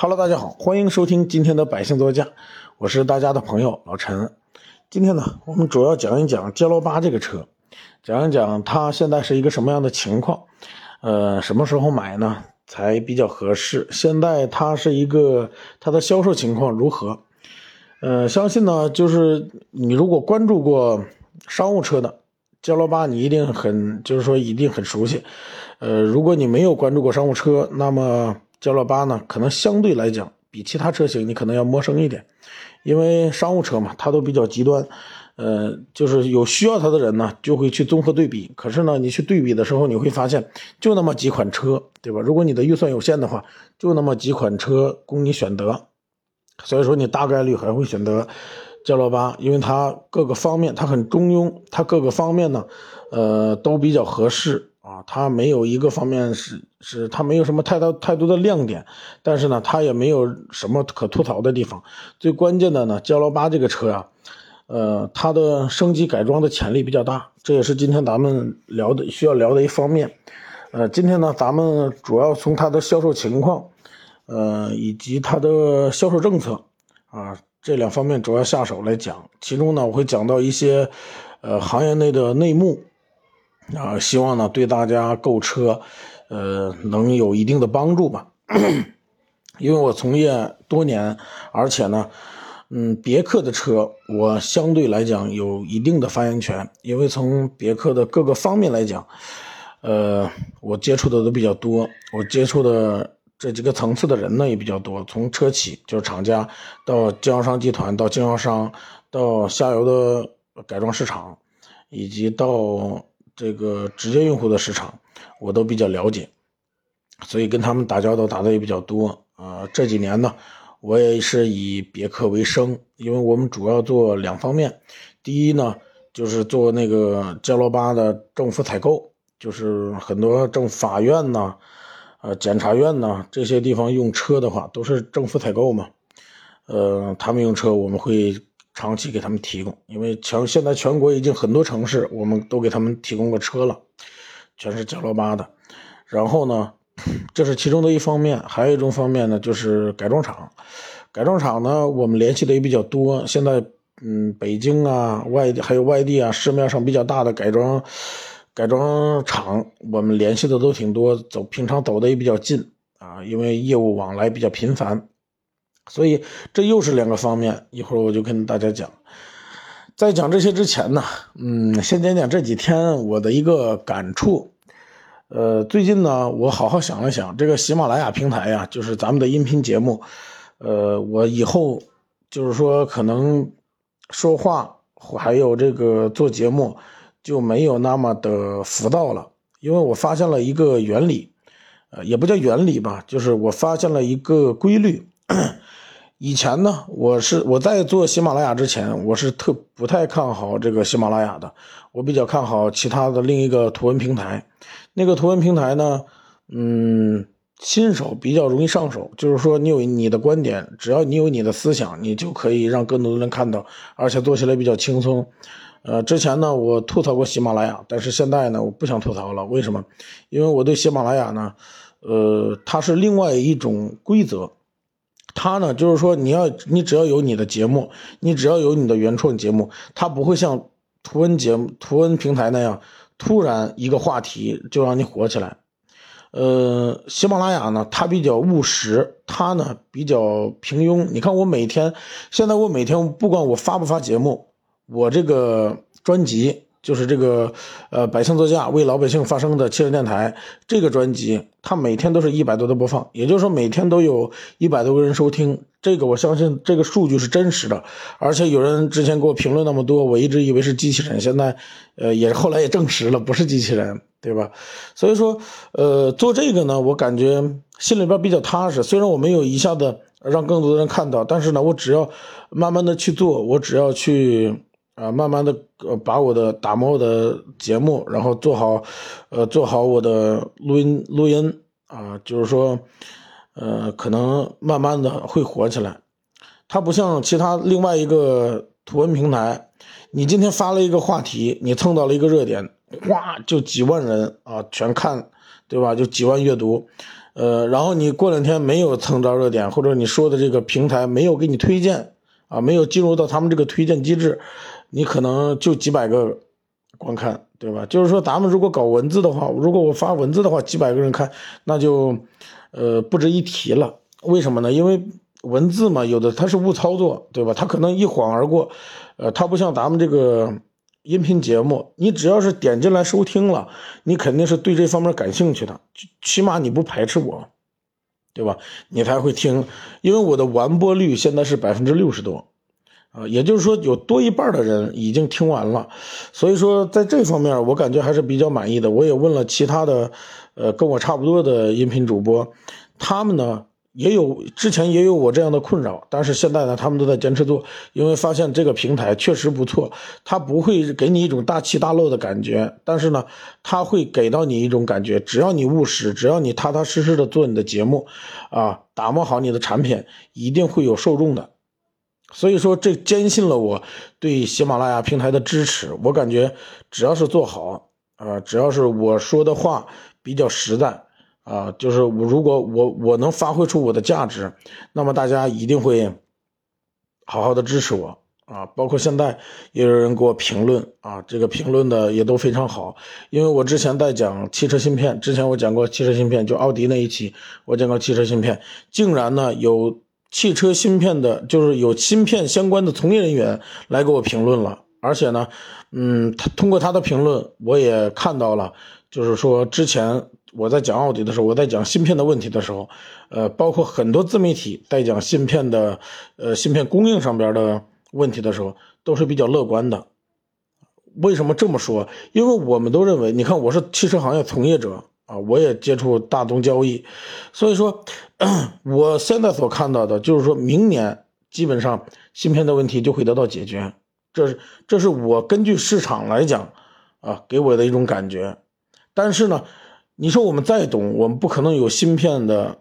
Hello，大家好，欢迎收听今天的百姓座驾，我是大家的朋友老陈。今天呢，我们主要讲一讲歼六八这个车，讲一讲它现在是一个什么样的情况，呃，什么时候买呢才比较合适？现在它是一个它的销售情况如何？呃，相信呢，就是你如果关注过商务车的歼六八，你一定很，就是说一定很熟悉。呃，如果你没有关注过商务车，那么。焦六八呢，可能相对来讲比其他车型你可能要陌生一点，因为商务车嘛，它都比较极端，呃，就是有需要它的人呢，就会去综合对比。可是呢，你去对比的时候，你会发现就那么几款车，对吧？如果你的预算有限的话，就那么几款车供你选择，所以说你大概率还会选择焦六八，因为它各个方面它很中庸，它各个方面呢，呃，都比较合适。啊，它没有一个方面是是它没有什么太大太多的亮点，但是呢，它也没有什么可吐槽的地方。最关键的呢，骄六八这个车啊，呃，它的升级改装的潜力比较大，这也是今天咱们聊的需要聊的一方面。呃，今天呢，咱们主要从它的销售情况，呃，以及它的销售政策啊这两方面主要下手来讲。其中呢，我会讲到一些呃行业内的内幕。啊，希望呢对大家购车，呃，能有一定的帮助吧。因为我从业多年，而且呢，嗯，别克的车我相对来讲有一定的发言权，因为从别克的各个方面来讲，呃，我接触的都比较多，我接触的这几个层次的人呢也比较多，从车企就是厂家，到经销商集团，到经销商，到下游的改装市场，以及到。这个直接用户的市场，我都比较了解，所以跟他们打交道打的也比较多啊。这几年呢，我也是以别克为生，因为我们主要做两方面。第一呢，就是做那个加罗巴的政府采购，就是很多政法院呐、呃检察院呐这些地方用车的话，都是政府采购嘛。呃，他们用车，我们会。长期给他们提供，因为全现在全国已经很多城市，我们都给他们提供过车了，全是加罗巴的。然后呢，这是其中的一方面，还有一种方面呢，就是改装厂。改装厂呢，我们联系的也比较多。现在，嗯，北京啊，外地还有外地啊，市面上比较大的改装改装厂，我们联系的都挺多，走平常走的也比较近啊，因为业务往来比较频繁。所以这又是两个方面，一会儿我就跟大家讲。在讲这些之前呢，嗯，先讲讲这几天我的一个感触。呃，最近呢，我好好想了想，这个喜马拉雅平台呀，就是咱们的音频节目，呃，我以后就是说可能说话还有这个做节目就没有那么的浮躁了，因为我发现了一个原理，呃，也不叫原理吧，就是我发现了一个规律。以前呢，我是我在做喜马拉雅之前，我是特不太看好这个喜马拉雅的，我比较看好其他的另一个图文平台。那个图文平台呢，嗯，新手比较容易上手，就是说你有你的观点，只要你有你的思想，你就可以让更多的人看到，而且做起来比较轻松。呃，之前呢，我吐槽过喜马拉雅，但是现在呢，我不想吐槽了。为什么？因为我对喜马拉雅呢，呃，它是另外一种规则。它呢，就是说，你要你只要有你的节目，你只要有你的原创节目，它不会像图文节目、图文平台那样，突然一个话题就让你火起来。呃，喜马拉雅呢，它比较务实，它呢比较平庸。你看我每天，现在我每天不管我发不发节目，我这个专辑。就是这个，呃，百姓座驾为老百姓发声的汽车电台这个专辑，它每天都是一百多的播放，也就是说每天都有一百多个人收听。这个我相信这个数据是真实的，而且有人之前给我评论那么多，我一直以为是机器人，现在，呃，也后来也证实了不是机器人，对吧？所以说，呃，做这个呢，我感觉心里边比较踏实。虽然我没有一下子让更多的人看到，但是呢，我只要慢慢的去做，我只要去。啊，慢慢的，呃，把我的打磨我的节目，然后做好，呃，做好我的录音录音啊，就是说，呃，可能慢慢的会火起来。它不像其他另外一个图文平台，你今天发了一个话题，你蹭到了一个热点，哗，就几万人啊全看，对吧？就几万阅读。呃，然后你过两天没有蹭着热点，或者你说的这个平台没有给你推荐啊，没有进入到他们这个推荐机制，你可能就几百个观看，对吧？就是说咱们如果搞文字的话，如果我发文字的话，几百个人看，那就呃不值一提了。为什么呢？因为文字嘛，有的它是误操作，对吧？它可能一晃而过，呃，它不像咱们这个音频节目，你只要是点进来收听了，你肯定是对这方面感兴趣的，起码你不排斥我，对吧？你才会听，因为我的完播率现在是百分之六十多，啊，也就是说有多一半的人已经听完了，所以说在这方面我感觉还是比较满意的。我也问了其他的，呃，跟我差不多的音频主播，他们呢？也有之前也有我这样的困扰，但是现在呢，他们都在坚持做，因为发现这个平台确实不错，它不会给你一种大起大落的感觉，但是呢，它会给到你一种感觉，只要你务实，只要你踏踏实实的做你的节目，啊，打磨好你的产品，一定会有受众的。所以说，这坚信了我对喜马拉雅平台的支持。我感觉只要是做好，啊，只要是我说的话比较实在。啊，就是我如果我我能发挥出我的价值，那么大家一定会好好的支持我啊。包括现在也有人给我评论啊，这个评论的也都非常好。因为我之前在讲汽车芯片，之前我讲过汽车芯片，就奥迪那一期我讲过汽车芯片，竟然呢有汽车芯片的，就是有芯片相关的从业人员来给我评论了，而且呢，嗯，他通过他的评论，我也看到了，就是说之前。我在讲奥迪的时候，我在讲芯片的问题的时候，呃，包括很多自媒体在讲芯片的，呃，芯片供应上边的问题的时候，都是比较乐观的。为什么这么说？因为我们都认为，你看，我是汽车行业从业者啊，我也接触大宗交易，所以说，我现在所看到的就是说明年基本上芯片的问题就会得到解决。这是这是我根据市场来讲啊，给我的一种感觉。但是呢。你说我们再懂，我们不可能有芯片的，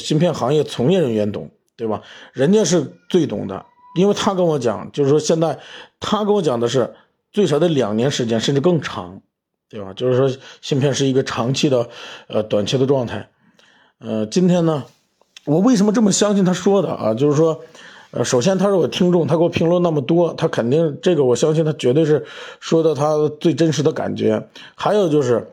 芯片行业从业人员懂，对吧？人家是最懂的，因为他跟我讲，就是说现在他跟我讲的是最少得两年时间，甚至更长，对吧？就是说芯片是一个长期的，呃，短期的状态。呃，今天呢，我为什么这么相信他说的啊？就是说，呃，首先他是我听众，他给我评论那么多，他肯定这个我相信他绝对是说的他最真实的感觉。还有就是。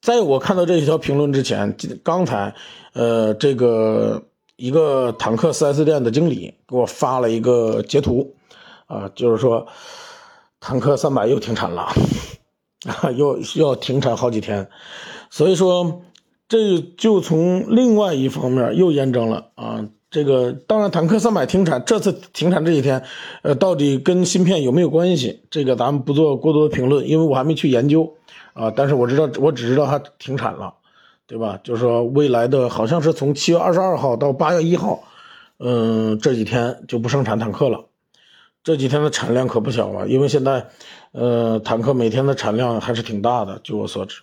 在我看到这一条评论之前，刚才，呃，这个一个坦克 4S 店的经理给我发了一个截图，啊，就是说，坦克三百又停产了，啊，又要停产好几天，所以说，这就从另外一方面又验证了啊，这个当然坦克三百停产，这次停产这几天，呃，到底跟芯片有没有关系？这个咱们不做过多的评论，因为我还没去研究。啊，但是我知道，我只知道它停产了，对吧？就是说，未来的好像是从七月二十二号到八月一号，嗯，这几天就不生产坦克了。这几天的产量可不小啊，因为现在，呃，坦克每天的产量还是挺大的，据我所知。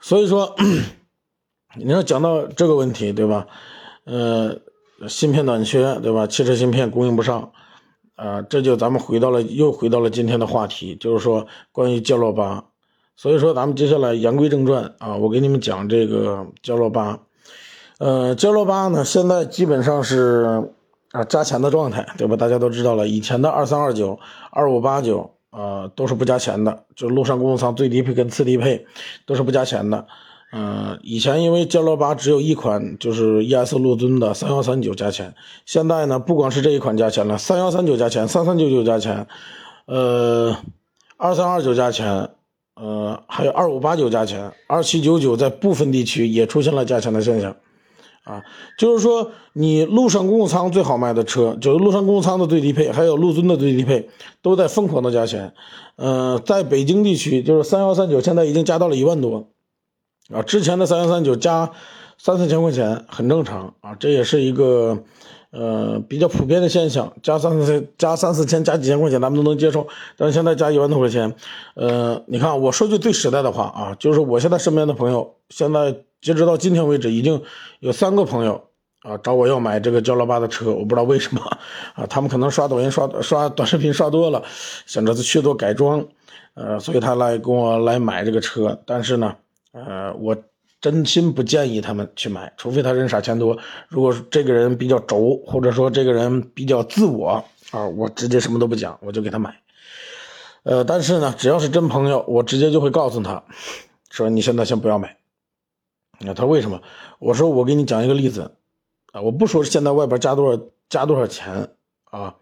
所以说，你要讲到这个问题，对吧？呃，芯片短缺，对吧？汽车芯片供应不上。啊，这就咱们回到了，又回到了今天的话题，就是说关于焦洛八。所以说，咱们接下来言归正传啊，我给你们讲这个焦洛八。呃，焦洛八呢，现在基本上是啊加钱的状态，对吧？大家都知道了，以前的二三二九、二五八九啊都是不加钱的，就陆上公务舱最低配跟次低配都是不加钱的。嗯，以前因为焦洛八只有一款，就是 ES 陆尊的三幺三九加钱。现在呢，不光是这一款加钱了，三幺三九加钱，三三九九加钱，呃，二三二九加钱，呃，还有二五八九加钱，二七九九在部分地区也出现了加钱的现象。啊，就是说你陆上公务舱最好卖的车，就是陆上公务舱的最低配，还有陆尊的最低配，都在疯狂的加钱。呃，在北京地区，就是三幺三九现在已经加到了一万多。啊，之前的三幺三九加三四千块钱很正常啊，这也是一个呃比较普遍的现象，加三四加三四千加几千块钱咱们都能接受，但是现在加一万多块钱，呃，你看我说句最实在的话啊，就是我现在身边的朋友，现在截止到今天为止，已经有三个朋友啊找我要买这个焦老八的车，我不知道为什么啊，他们可能刷抖音刷刷短视频刷多了，想着去做改装，呃，所以他来跟我来买这个车，但是呢。呃，我真心不建议他们去买，除非他人傻钱多。如果这个人比较轴，或者说这个人比较自我啊，我直接什么都不讲，我就给他买。呃，但是呢，只要是真朋友，我直接就会告诉他，说你现在先不要买。那他为什么？我说我给你讲一个例子啊，我不说现在外边加多少加多少钱啊。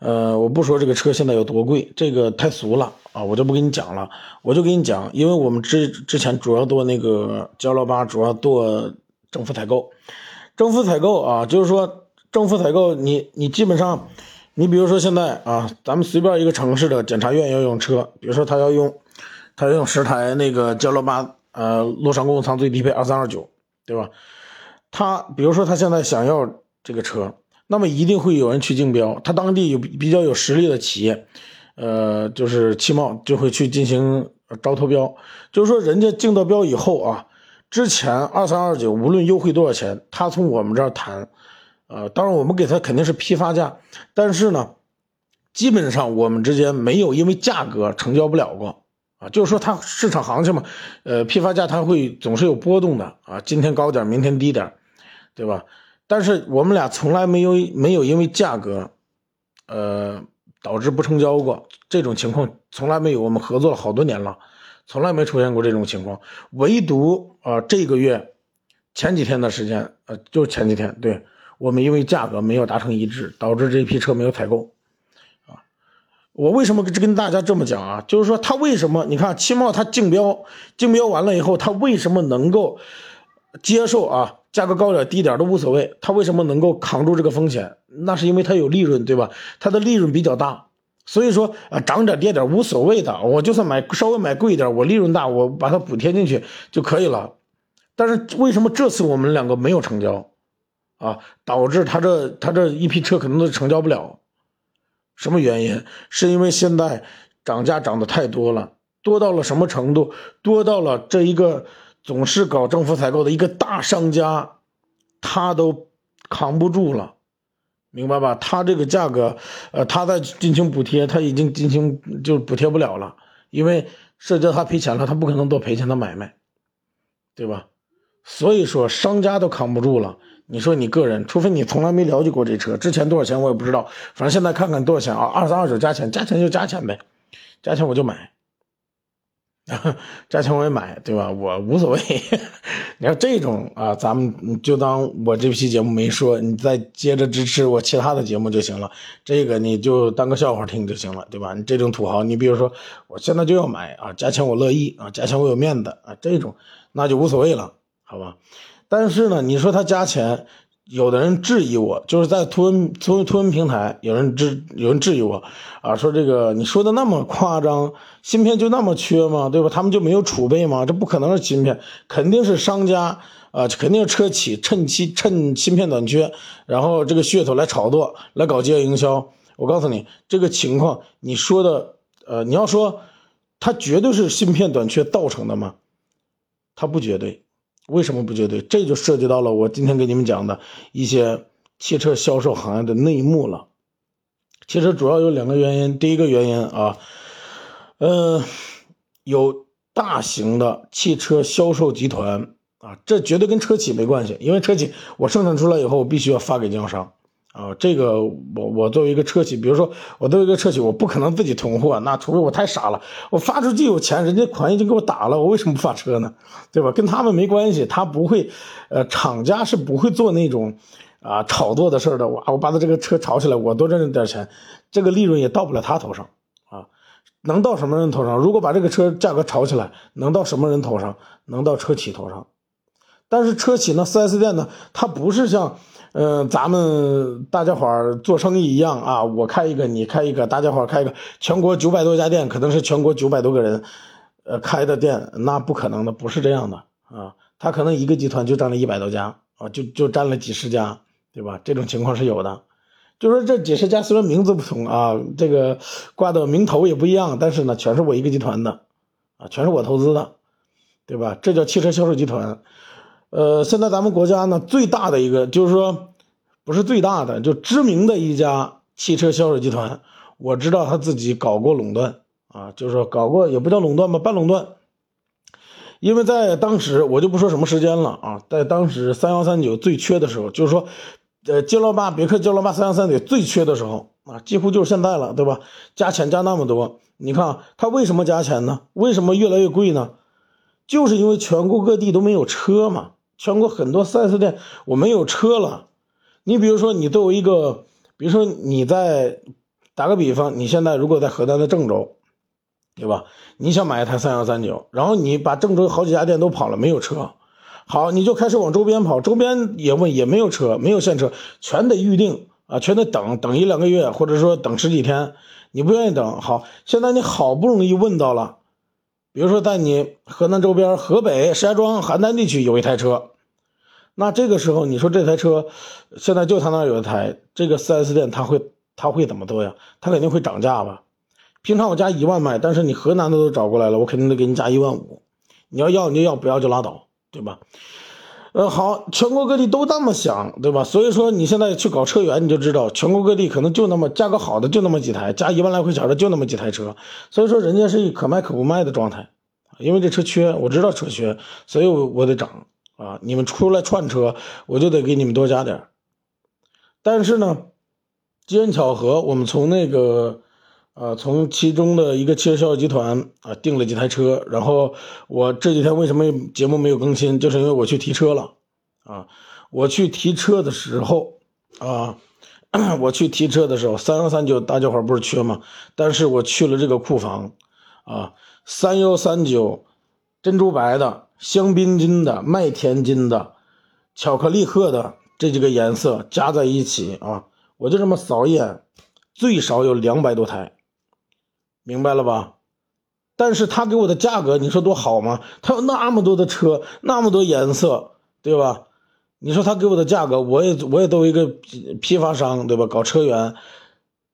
呃，我不说这个车现在有多贵，这个太俗了啊，我就不给你讲了。我就给你讲，因为我们之之前主要做那个焦老八，主要做政府采购。政府采购啊，就是说政府采购，你你基本上，你比如说现在啊，咱们随便一个城市的检察院要用车，比如说他要用，他要用十台那个焦老八，呃，洛上公路舱最低配二三二九，对吧？他比如说他现在想要这个车。那么一定会有人去竞标，他当地有比较有实力的企业，呃，就是汽贸就会去进行招投标，就是说人家竞到标以后啊，之前二三二九无论优惠多少钱，他从我们这儿谈，呃，当然我们给他肯定是批发价，但是呢，基本上我们之间没有因为价格成交不了过啊，就是说它市场行情嘛，呃，批发价它会总是有波动的啊，今天高点，明天低点，对吧？但是我们俩从来没有没有因为价格，呃，导致不成交过这种情况，从来没有。我们合作了好多年了，从来没出现过这种情况。唯独啊，这个月前几天的时间，呃，就前几天，对我们因为价格没有达成一致，导致这批车没有采购。我为什么跟跟大家这么讲啊？就是说他为什么？你看汽贸他竞标，竞标完了以后，他为什么能够接受啊？价格高点低点都无所谓，他为什么能够扛住这个风险？那是因为他有利润，对吧？他的利润比较大，所以说啊，涨点跌点无所谓的，我就算买稍微买贵一点，我利润大，我把它补贴进去就可以了。但是为什么这次我们两个没有成交啊？导致他这他这一批车可能都成交不了，什么原因？是因为现在涨价涨得太多了，多到了什么程度？多到了这一个。总是搞政府采购的一个大商家，他都扛不住了，明白吧？他这个价格，呃，他在进行补贴，他已经进行就补贴不了了，因为涉及到他赔钱了，他不可能做赔钱的买卖，对吧？所以说商家都扛不住了。你说你个人，除非你从来没了解过这车，之前多少钱我也不知道，反正现在看看多少钱啊？二三二九加钱，加钱就加钱呗，加钱我就买。加钱我也买，对吧？我无所谓。你要这种啊，咱们就当我这期节目没说，你再接着支持我其他的节目就行了。这个你就当个笑话听就行了，对吧？你这种土豪，你比如说我现在就要买啊，加钱我乐意啊，加钱我有面子啊，这种那就无所谓了，好吧？但是呢，你说他加钱。有的人质疑我，就是在图文图图文平台，有人质有人质疑我，啊，说这个你说的那么夸张，芯片就那么缺吗？对吧？他们就没有储备吗？这不可能是芯片，肯定是商家啊，肯定是车企趁机趁芯片短缺，然后这个噱头来炒作，来搞饥饿营销。我告诉你，这个情况你说的，呃，你要说它绝对是芯片短缺造成的吗？它不绝对。为什么不绝对？这就涉及到了我今天给你们讲的一些汽车销售行业的内幕了。其实主要有两个原因。第一个原因啊，呃，有大型的汽车销售集团啊，这绝对跟车企没关系，因为车企我生产出来以后，我必须要发给经销商。啊，这个我我作为一个车企，比如说我作为一个车企，我不可能自己囤货，那除非我太傻了，我发出去有钱，人家款已经给我打了，我为什么不发车呢？对吧？跟他们没关系，他不会，呃，厂家是不会做那种啊炒作的事的。哇，我把他这个车炒起来，我多挣点钱，这个利润也到不了他头上啊，能到什么人头上？如果把这个车价格炒起来，能到什么人头上？能到车企头上。但是车企呢，4S 店呢，它不是像。嗯，咱们大家伙儿做生意一样啊，我开一个，你开一个，大家伙儿开一个，全国九百多家店，可能是全国九百多个人，呃，开的店，那不可能的，不是这样的啊，他可能一个集团就占了一百多家啊，就就占了几十家，对吧？这种情况是有的，就说这几十家虽然名字不同啊，这个挂的名头也不一样，但是呢，全是我一个集团的，啊，全是我投资的，对吧？这叫汽车销售集团。呃，现在咱们国家呢最大的一个就是说，不是最大的，就知名的一家汽车销售集团，我知道他自己搞过垄断啊，就是说搞过也不叫垄断吧，半垄断，因为在当时我就不说什么时间了啊，在当时三幺三九最缺的时候，就是说，呃，杰罗巴别克杰罗巴三幺三九最缺的时候啊，几乎就是现在了，对吧？加钱加那么多，你看它为什么加钱呢？为什么越来越贵呢？就是因为全国各地都没有车嘛，全国很多 4S 店我没有车了。你比如说，你作为一个，比如说你在打个比方，你现在如果在河南的郑州。对吧？你想买一台三幺三九，然后你把郑州好几家店都跑了，没有车，好，你就开始往周边跑，周边也问也没有车，没有现车，全得预定啊，全得等等一两个月，或者说等十几天，你不愿意等，好，现在你好不容易问到了，比如说在你河南周边，河北石家庄邯郸地区有一台车，那这个时候你说这台车现在就他那有一台，这个 4S 店他会他会怎么做呀？他肯定会涨价吧？平常我加一万卖，但是你河南的都找过来了，我肯定得给你加一万五。你要要你就要，不要就拉倒，对吧？呃，好，全国各地都那么想，对吧？所以说你现在去搞车源，你就知道全国各地可能就那么价格好的就那么几台，加一万来块钱的就那么几台车。所以说人家是可卖可不卖的状态，因为这车缺，我知道车缺，所以我我得涨啊！你们出来串车，我就得给你们多加点。但是呢，机缘巧合，我们从那个。啊，从其中的一个汽车销售集团啊订了几台车，然后我这几天为什么节目没有更新，就是因为我去提车了，啊，我去提车的时候，啊，我去提车的时候，三幺三九大家伙不是缺吗？但是我去了这个库房，啊，三幺三九珍珠白的、香槟金的、麦田金的、巧克力褐的这几个颜色加在一起啊，我就这么扫一眼，最少有两百多台。明白了吧？但是他给我的价格，你说多好吗？他有那么多的车，那么多颜色，对吧？你说他给我的价格，我也我也作为一个批发商，对吧？搞车源，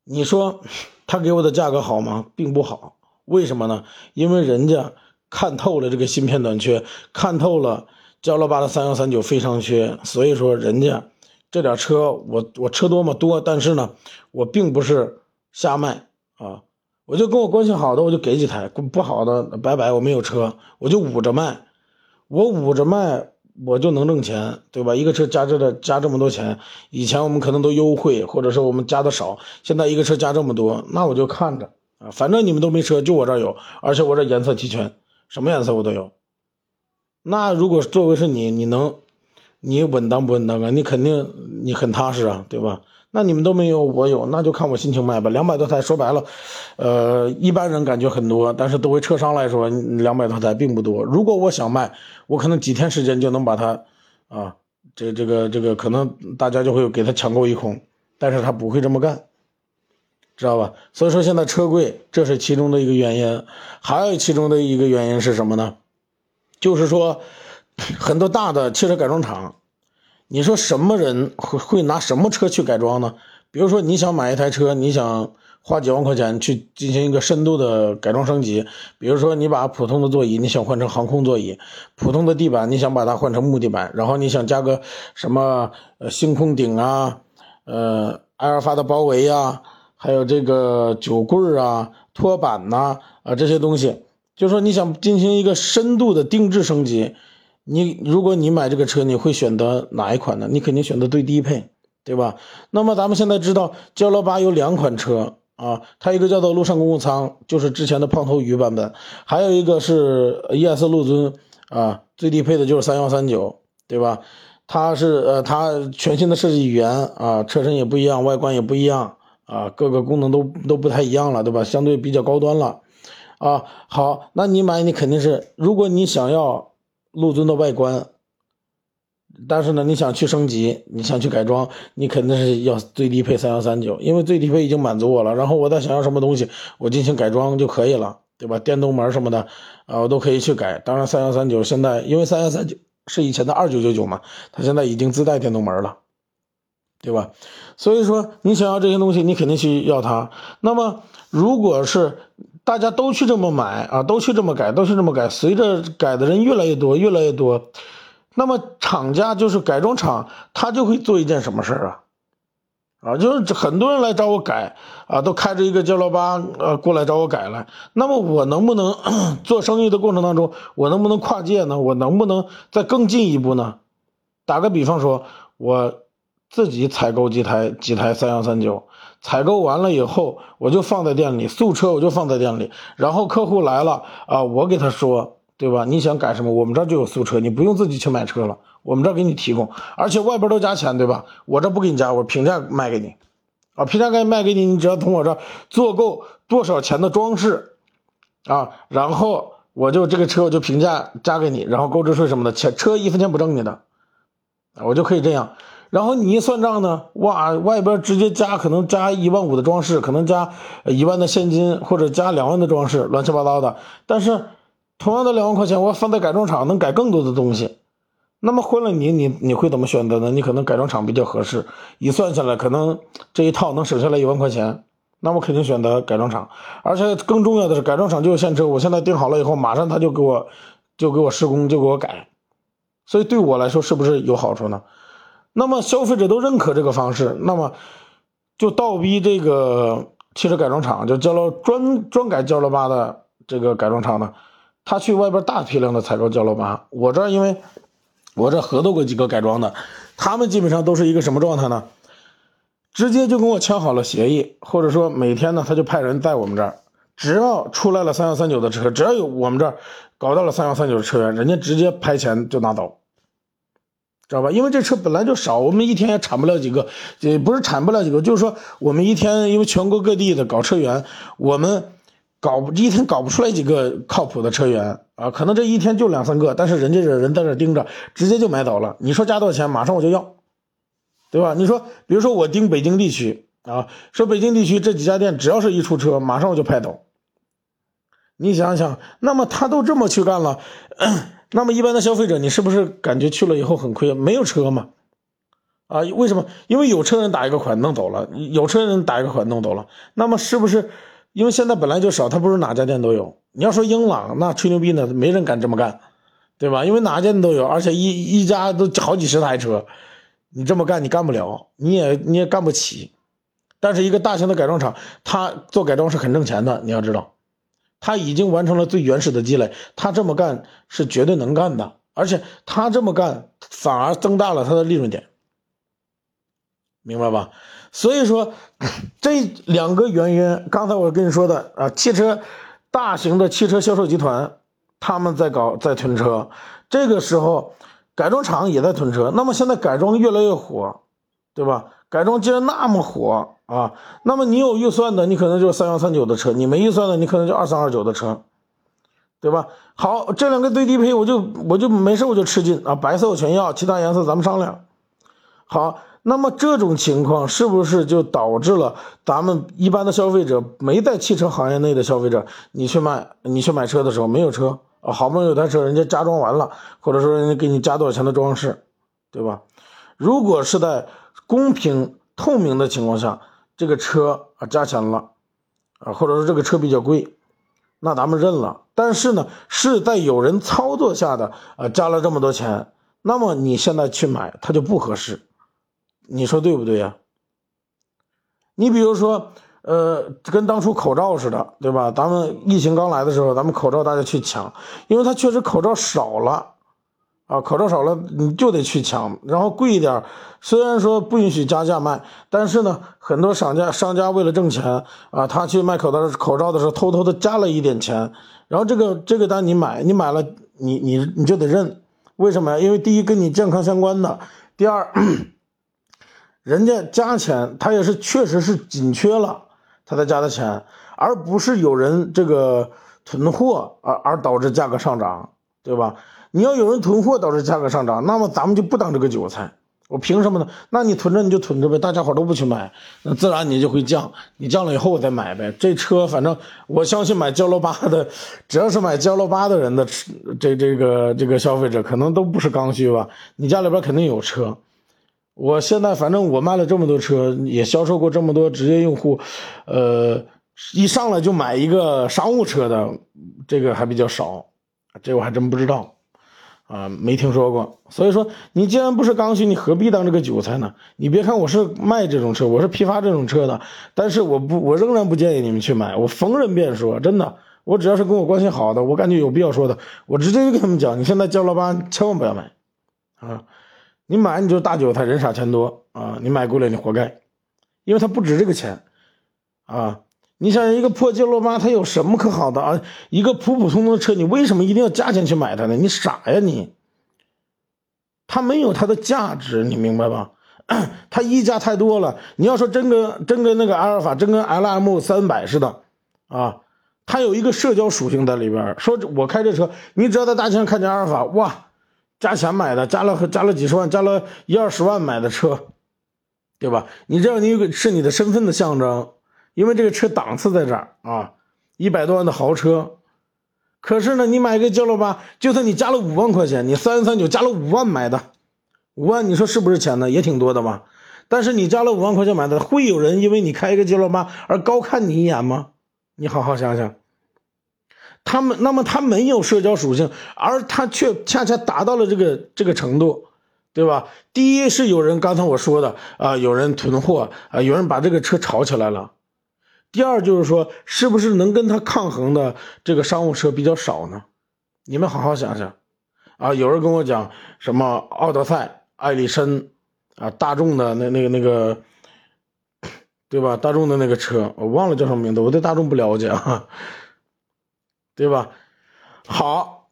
你说他给我的价格好吗？并不好。为什么呢？因为人家看透了这个芯片短缺，看透了焦老八的三幺三九非常缺，所以说人家这点车，我我车多么？多，但是呢，我并不是瞎卖啊。我就跟我关系好的，我就给几台；不好的，拜拜，我没有车，我就捂着卖。我捂着卖，我就能挣钱，对吧？一个车加这的加这么多钱，以前我们可能都优惠，或者说我们加的少，现在一个车加这么多，那我就看着啊，反正你们都没车，就我这儿有，而且我这颜色齐全，什么颜色我都有。那如果作为是你，你能，你稳当不稳当啊？你肯定你很踏实啊，对吧？那你们都没有，我有，那就看我心情卖吧。两百多台，说白了，呃，一般人感觉很多，但是作为车商来说，两百多台并不多。如果我想卖，我可能几天时间就能把它，啊，这这个这个，可能大家就会给他抢购一空，但是他不会这么干，知道吧？所以说现在车贵，这是其中的一个原因，还有其中的一个原因是什么呢？就是说，很多大的汽车改装厂。你说什么人会会拿什么车去改装呢？比如说你想买一台车，你想花几万块钱去进行一个深度的改装升级。比如说你把普通的座椅你想换成航空座椅，普通的地板你想把它换成木地板，然后你想加个什么呃星空顶啊，呃埃尔法的包围啊，还有这个酒柜啊、托板呐啊这些东西，就说你想进行一个深度的定制升级。你如果你买这个车，你会选择哪一款呢？你肯定选择最低配，对吧？那么咱们现在知道，骄乐八有两款车啊，它一个叫做陆上公务舱，就是之前的胖头鱼版本，还有一个是 ES 陆尊啊，最低配的就是三幺三九，对吧？它是呃，它全新的设计语言啊，车身也不一样，外观也不一样啊，各个功能都都不太一样了，对吧？相对比较高端了啊。好，那你买你肯定是，如果你想要。陆尊的外观，但是呢，你想去升级，你想去改装，你肯定是要最低配三幺三九，因为最低配已经满足我了。然后我再想要什么东西，我进行改装就可以了，对吧？电动门什么的啊，我都可以去改。当然，三幺三九现在因为三幺三九是以前的二九九九嘛，它现在已经自带电动门了，对吧？所以说，你想要这些东西，你肯定需要它。那么，如果是大家都去这么买啊，都去这么改，都去这么改。随着改的人越来越多，越来越多，那么厂家就是改装厂，他就会做一件什么事啊？啊，就是很多人来找我改啊，都开着一个焦老八呃过来找我改来。那么我能不能 做生意的过程当中，我能不能跨界呢？我能不能再更进一步呢？打个比方说，我自己采购几台几台三幺三九，采购完了以后，我就放在店里，素车我就放在店里，然后客户来了啊，我给他说，对吧？你想改什么？我们这就有素车，你不用自己去买车了。我们这给你提供，而且外边都加钱，对吧？我这不给你加，我平价卖给你，啊，平价卖给你，你只要从我这做够多少钱的装饰，啊，然后我就这个车我就平价加给你，然后购置税什么的，钱车一分钱不挣你的，我就可以这样。然后你一算账呢，哇，外边直接加可能加一万五的装饰，可能加一万的现金，或者加两万的装饰，乱七八糟的。但是同样的两万块钱，我放在改装厂能改更多的东西。那么换了你，你你会怎么选择呢？你可能改装厂比较合适，一算下来，可能这一套能省下来一万块钱，那我肯定选择改装厂。而且更重要的是，改装厂就有现车，我现在订好了以后，马上他就给我就给我施工，就给我改，所以对我来说是不是有好处呢？那么消费者都认可这个方式，那么就倒逼这个汽车改装厂，就交了专专改交了八的这个改装厂呢，他去外边大批量的采购交了八，我这因为。我这合作过几个改装的，他们基本上都是一个什么状态呢？直接就跟我签好了协议，或者说每天呢他就派人在我们这儿，只要出来了三幺三九的车，只要有我们这儿搞到了三幺三九的车源，人家直接拍钱就拿走，知道吧？因为这车本来就少，我们一天也产不了几个，也不是产不了几个，就是说我们一天因为全国各地的搞车源，我们。搞一天搞不出来几个靠谱的车源啊，可能这一天就两三个，但是人家这人在这盯着，直接就买走了。你说加多少钱，马上我就要，对吧？你说，比如说我盯北京地区啊，说北京地区这几家店，只要是一出车，马上我就拍走。你想想，那么他都这么去干了，那么一般的消费者，你是不是感觉去了以后很亏？没有车嘛？啊，为什么？因为有车人打一个款弄走了，有车人打一个款弄走了，那么是不是？因为现在本来就少，他不是哪家店都有。你要说英朗，那吹牛逼呢，没人敢这么干，对吧？因为哪家店都有，而且一一家都好几十台车，你这么干你干不了，你也你也干不起。但是一个大型的改装厂，他做改装是很挣钱的，你要知道，他已经完成了最原始的积累，他这么干是绝对能干的，而且他这么干反而增大了他的利润点，明白吧？所以说，这两个原因，刚才我跟你说的啊，汽车大型的汽车销售集团，他们在搞在囤车，这个时候改装厂也在囤车。那么现在改装越来越火，对吧？改装既然那么火啊，那么你有预算的，你可能就是三幺三九的车；你没预算的，你可能就二三二九的车，对吧？好，这两个最低配，我就我就没事我就吃劲啊，白色我全要，其他颜色咱们商量。好。那么这种情况是不是就导致了咱们一般的消费者没在汽车行业内的消费者，你去卖你去买车的时候没有车啊，好不容易有台车，人家加装完了，或者说人家给你加多少钱的装饰，对吧？如果是在公平透明的情况下，这个车啊加钱了啊，或者说这个车比较贵，那咱们认了。但是呢，是在有人操作下的啊加了这么多钱，那么你现在去买它就不合适。你说对不对呀？你比如说，呃，跟当初口罩似的，对吧？咱们疫情刚来的时候，咱们口罩大家去抢，因为它确实口罩少了，啊，口罩少了你就得去抢，然后贵一点。虽然说不允许加价卖，但是呢，很多商家商家为了挣钱啊，他去卖口罩口罩的时候，偷偷的加了一点钱，然后这个这个单你买，你买了，你你你就得认，为什么呀？因为第一跟你健康相关的，第二。人家加钱，他也是确实是紧缺了，他才加的钱，而不是有人这个囤货而而导致价格上涨，对吧？你要有人囤货导致价格上涨，那么咱们就不当这个韭菜，我凭什么呢？那你囤着你就囤着呗，大家伙都不去买，那自然你就会降，你降了以后我再买呗。这车反正我相信买焦罗八的，只要是买焦罗八的人的这这个这个消费者可能都不是刚需吧？你家里边肯定有车。我现在反正我卖了这么多车，也销售过这么多职业用户，呃，一上来就买一个商务车的，这个还比较少，这我还真不知道。啊，没听说过。所以说，你既然不是刚需，你何必当这个韭菜呢？你别看我是卖这种车，我是批发这种车的，但是我不，我仍然不建议你们去买。我逢人便说，真的，我只要是跟我关系好的，我感觉有必要说的，我直接就跟他们讲，你现在交了八，千万不要买啊！你买你就大韭菜，人傻钱多啊！你买贵了，你活该，因为它不值这个钱啊！你想一个破杰罗巴，它有什么可好的啊？一个普普通通的车，你为什么一定要加钱去买它呢？你傻呀你！它没有它的价值，你明白吧？它溢价太多了。你要说真跟真跟那个阿尔法，真跟 L M 三百似的啊，它有一个社交属性在里边。说我开这车，你只要在大街上看见阿尔法，哇！加钱买的，加了加了几十万，加了一二十万买的车，对吧？你这样你是你的身份的象征，因为这个车档次在这儿啊，一百多万的豪车。可是呢，你买个骄乐八，就算你加了五万块钱，你三三九加了五万买的，五万你说是不是钱呢？也挺多的吧？但是你加了五万块钱买的，会有人因为你开一个骄乐八而高看你一眼吗？你好好想想。他们那么他没有社交属性，而他却恰恰达到了这个这个程度，对吧？第一是有人刚才我说的啊，有人囤货啊，有人把这个车炒起来了。第二就是说，是不是能跟它抗衡的这个商务车比较少呢？你们好好想想啊！有人跟我讲什么奥德赛、艾力绅啊，大众的那那个那个，对吧？大众的那个车，我忘了叫什么名字，我对大众不了解啊。对吧？好，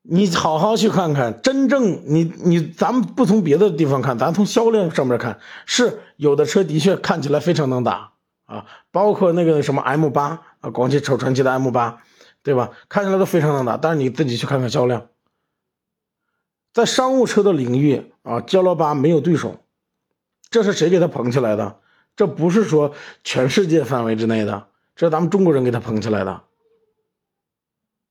你好好去看看，真正你你，咱们不从别的地方看，咱从销量上面看，是有的车的确看起来非常能打啊，包括那个什么 M 八啊，广汽传祺的 M 八，对吧？看起来都非常能打，但是你自己去看看销量，在商务车的领域啊，骄乐八没有对手，这是谁给他捧起来的？这不是说全世界范围之内的，这是咱们中国人给他捧起来的。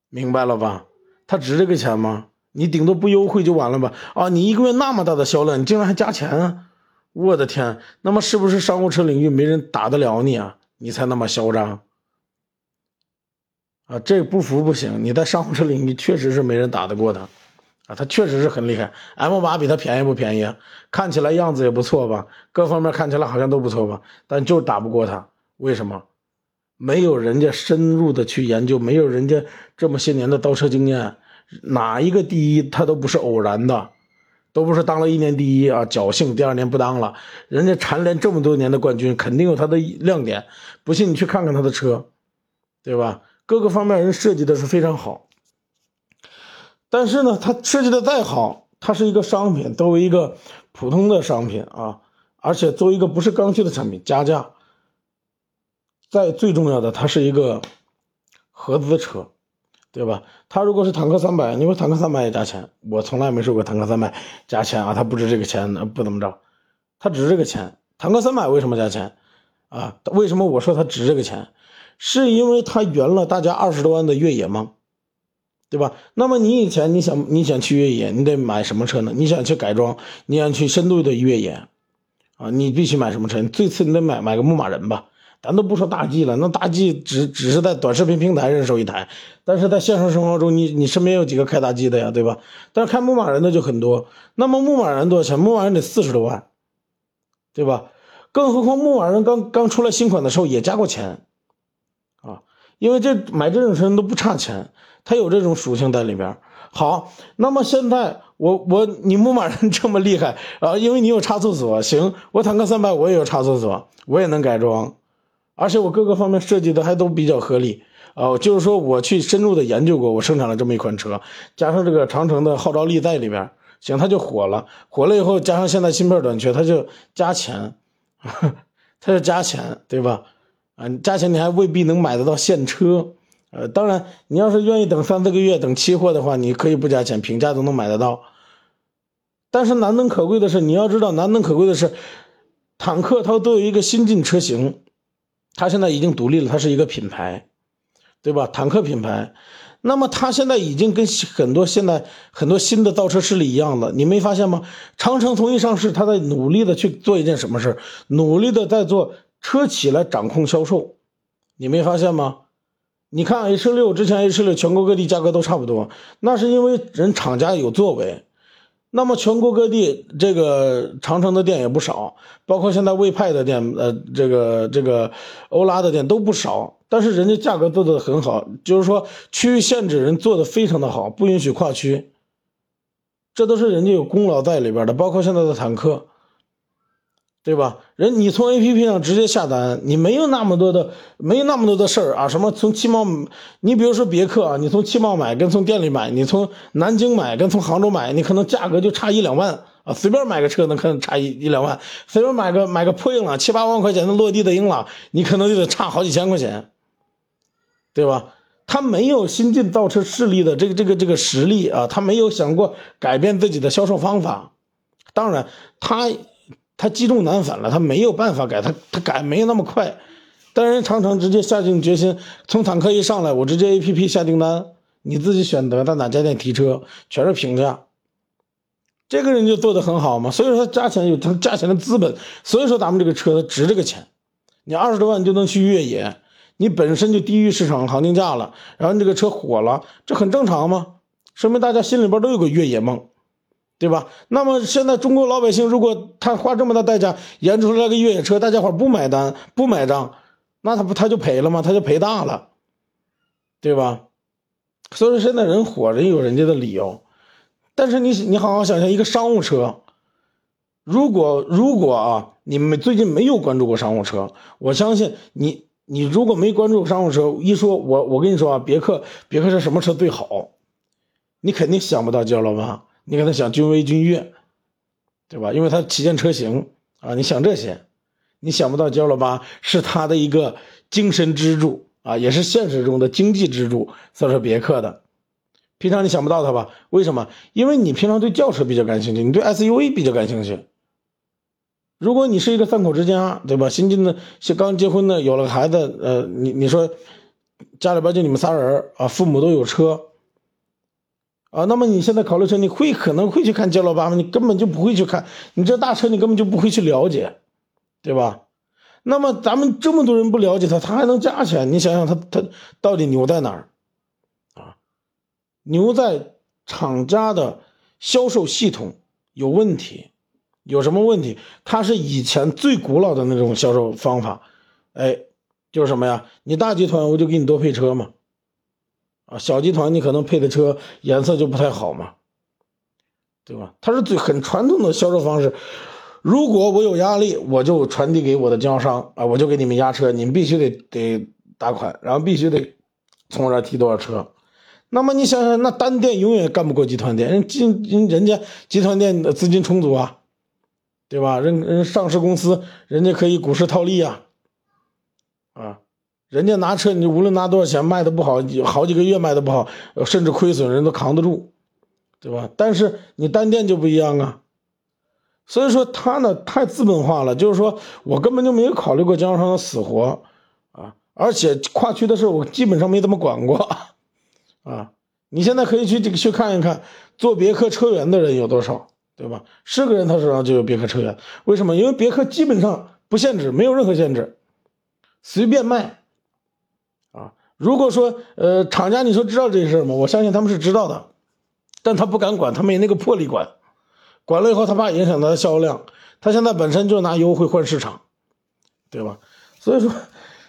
明白了吧？他值这个钱吗？你顶多不优惠就完了吧？啊，你一个月那么大的销量，你竟然还加钱啊！我的天，那么是不是商务车领域没人打得了你啊？你才那么嚣张啊！这不服不行，你在商务车领域确实是没人打得过他啊，他确实是很厉害。M 八比他便宜不便宜？看起来样子也不错吧？各方面看起来好像都不错吧？但就打不过他，为什么？没有人家深入的去研究，没有人家这么些年的倒车经验，哪一个第一他都不是偶然的，都不是当了一年第一啊侥幸，第二年不当了，人家蝉联这么多年的冠军，肯定有他的亮点。不信你去看看他的车，对吧？各个方面人设计的是非常好，但是呢，他设计的再好，它是一个商品，作为一个普通的商品啊，而且作为一个不是刚需的产品，加价。再最重要的，它是一个合资车，对吧？它如果是坦克三百，你说坦克三百也加钱，我从来没说过坦克三百加钱啊，它不值这个钱，不怎么着，它值这个钱。坦克三百为什么加钱啊？为什么我说它值这个钱？是因为它圆了大家二十多万的越野吗？对吧？那么你以前你想你想去越野，你得买什么车呢？你想去改装，你想去深度的越野啊，你必须买什么车？最次你得买买个牧马人吧。咱都不说大 G 了，那大 G 只只是在短视频平台认收一台，但是在现实生活中，你你身边有几个开大 G 的呀，对吧？但是开牧马人的就很多。那么牧马人多少钱？牧马人得四十多万，对吧？更何况牧马人刚刚出来新款的时候也加过钱，啊，因为这买这种车都不差钱，它有这种属性在里边。好，那么现在我我你牧马人 这么厉害啊，因为你有差速锁，行，我坦克三百我也有差速锁，我也能改装。而且我各个方面设计的还都比较合理啊，就是说我去深入的研究过，我生产了这么一款车，加上这个长城的号召力在里边，行，它就火了。火了以后，加上现在芯片短缺，它就加钱，它就加钱，对吧？啊，加钱你还未必能买得到现车，呃，当然你要是愿意等三四个月等期货的话，你可以不加钱，平价都能买得到。但是难能可贵的是，你要知道，难能可贵的是，坦克它都有一个新进车型。它现在已经独立了，它是一个品牌，对吧？坦克品牌，那么它现在已经跟很多现在很多新的造车势力一样了，你没发现吗？长城从一上市，它在努力的去做一件什么事努力的在做车企来掌控销售，你没发现吗？你看 H 六之前 H 六全国各地价格都差不多，那是因为人厂家有作为。那么全国各地这个长城的店也不少，包括现在魏派的店，呃，这个这个欧拉的店都不少。但是人家价格做的很好，就是说区域限制人做的非常的好，不允许跨区，这都是人家有功劳在里边的。包括现在的坦克。对吧？人你从 A P P 上直接下单，你没有那么多的，没有那么多的事儿啊。什么从汽贸，你比如说别克啊，你从汽贸买跟从店里买，你从南京买跟从杭州买，你可能价格就差一两万啊。随便买个车，那可能差一一两万。随便买个买个破英朗，七八万块钱的落地的英朗，你可能就得差好几千块钱，对吧？他没有新进造车势力的这个这个这个实力啊，他没有想过改变自己的销售方法。当然，他。他积重难返了，他没有办法改，他他改没有那么快。但人长城直接下定决心，从坦克一上来，我直接 A P P 下订单，你自己选择到哪家店提车，全是平价。这个人就做的很好嘛，所以说他加钱有他加钱的资本，所以说咱们这个车它值这个钱。你二十多万就能去越野，你本身就低于市场行情价了，然后你这个车火了，这很正常吗？说明大家心里边都有个越野梦。对吧？那么现在中国老百姓，如果他花这么大代价研出来个越野车，大家伙不买单、不买账，那他不他就赔了吗？他就赔大了，对吧？所以说现在人火，人有人家的理由。但是你你好好想想，一个商务车，如果如果啊，你们最近没有关注过商务车，我相信你你如果没关注商务车，一说我我跟你说啊，别克别克是什么车最好，你肯定想不到焦老板。你可能想君威、君越，对吧？因为它旗舰车型啊，你想这些，你想不到焦老八是它的一个精神支柱啊，也是现实中的经济支柱。算是别克的，平常你想不到它吧？为什么？因为你平常对轿车比较感兴趣，你对 SUV 比较感兴趣。如果你是一个三口之家，对吧？新进的、刚结婚的，有了孩子，呃，你你说家里边就你们仨人啊，父母都有车。啊，那么你现在考虑车，你会可能会去看杰罗巴吗？你根本就不会去看，你这大车你根本就不会去了解，对吧？那么咱们这么多人不了解它，它还能加起来？你想想它它到底牛在哪儿？啊，牛在厂家的销售系统有问题，有什么问题？它是以前最古老的那种销售方法，哎，就是什么呀？你大集团我就给你多配车嘛。啊，小集团你可能配的车颜色就不太好嘛，对吧？它是最很传统的销售方式。如果我有压力，我就传递给我的经销商啊，我就给你们压车，你们必须得得打款，然后必须得从我这提多少车。那么你想想，那单店永远干不过集团店，人进人人家集团店的资金充足啊，对吧？人人上市公司，人家可以股市套利啊，啊。人家拿车，你无论拿多少钱，卖的不好，好几个月卖的不好，甚至亏损，人都扛得住，对吧？但是你单店就不一样啊，所以说他呢太资本化了，就是说我根本就没有考虑过经销商的死活啊，而且跨区的事我基本上没怎么管过 啊。你现在可以去这个去看一看，做别克车源的人有多少，对吧？是个人他手上就有别克车源，为什么？因为别克基本上不限制，没有任何限制，随便卖。如果说，呃，厂家你说知道这事吗？我相信他们是知道的，但他不敢管，他没那个魄力管，管了以后他怕影响他的销量。他现在本身就拿优惠换市场，对吧？所以说，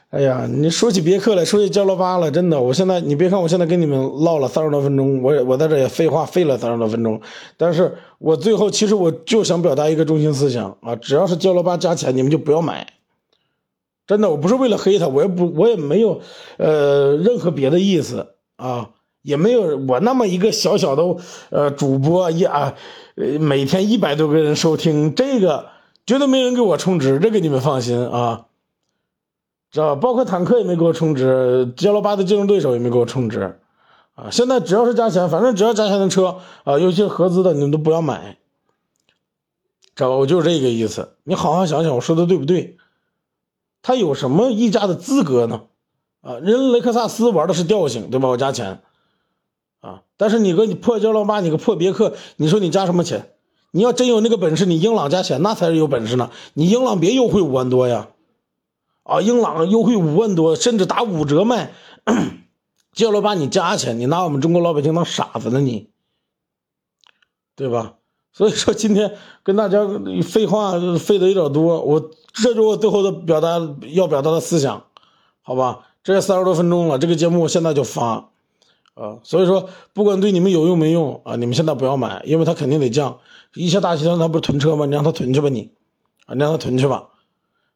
哎呀，你说起别克来说起焦罗巴了，真的，我现在你别看我现在跟你们唠了三十多分钟，我我在这也废话废了三十多分钟，但是我最后其实我就想表达一个中心思想啊，只要是焦罗巴加钱，你们就不要买。真的，我不是为了黑他，我也不，我也没有，呃，任何别的意思啊，也没有我那么一个小小的呃主播呀，呃，每天一百多个人收听，这个绝对没人给我充值，这个你们放心啊，知道包括坦克也没给我充值，杰罗巴的竞争对手也没给我充值，啊，现在只要是加钱，反正只要加钱的车啊，尤其是合资的，你们都不要买，知道吧？我就是这个意思，你好好想想，我说的对不对？他有什么溢价的资格呢？啊，人雷克萨斯玩的是调性，对吧？我加钱，啊，但是你个你破焦老八，你个破别克，你说你加什么钱？你要真有那个本事，你英朗加钱那才是有本事呢。你英朗别优惠五万多呀，啊，英朗优惠五万多，甚至打五折卖，交了把你加钱，你拿我们中国老百姓当傻子呢你，对吧？所以说今天跟大家废话费的有点多，我这就是我最后的表达要表达的思想，好吧？这三十多分钟了，这个节目我现在就发，啊，所以说不管对你们有用没用啊，你们现在不要买，因为它肯定得降。一些大集团它不是囤车吗？你让他囤去吧你，啊，你让他囤去吧，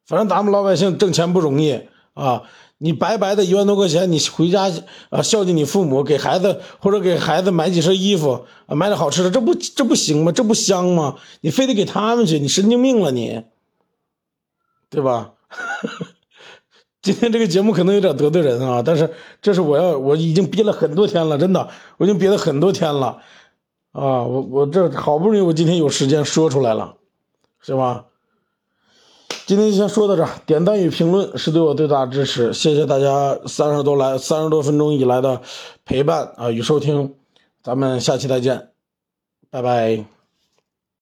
反正咱们老百姓挣钱不容易啊。你白白的一万多块钱，你回家啊孝敬你父母，给孩子或者给孩子买几身衣服啊，买点好吃的，这不这不行吗？这不香吗？你非得给他们去，你神经病了你，对吧？今天这个节目可能有点得罪人啊，但是这是我要我已经憋了很多天了，真的，我已经憋了很多天了啊，我我这好不容易我今天有时间说出来了，是吧？今天就先说到这儿，点赞与评论是对我最大的支持，谢谢大家三十多来三十多分钟以来的陪伴啊与收听，咱们下期再见，拜拜。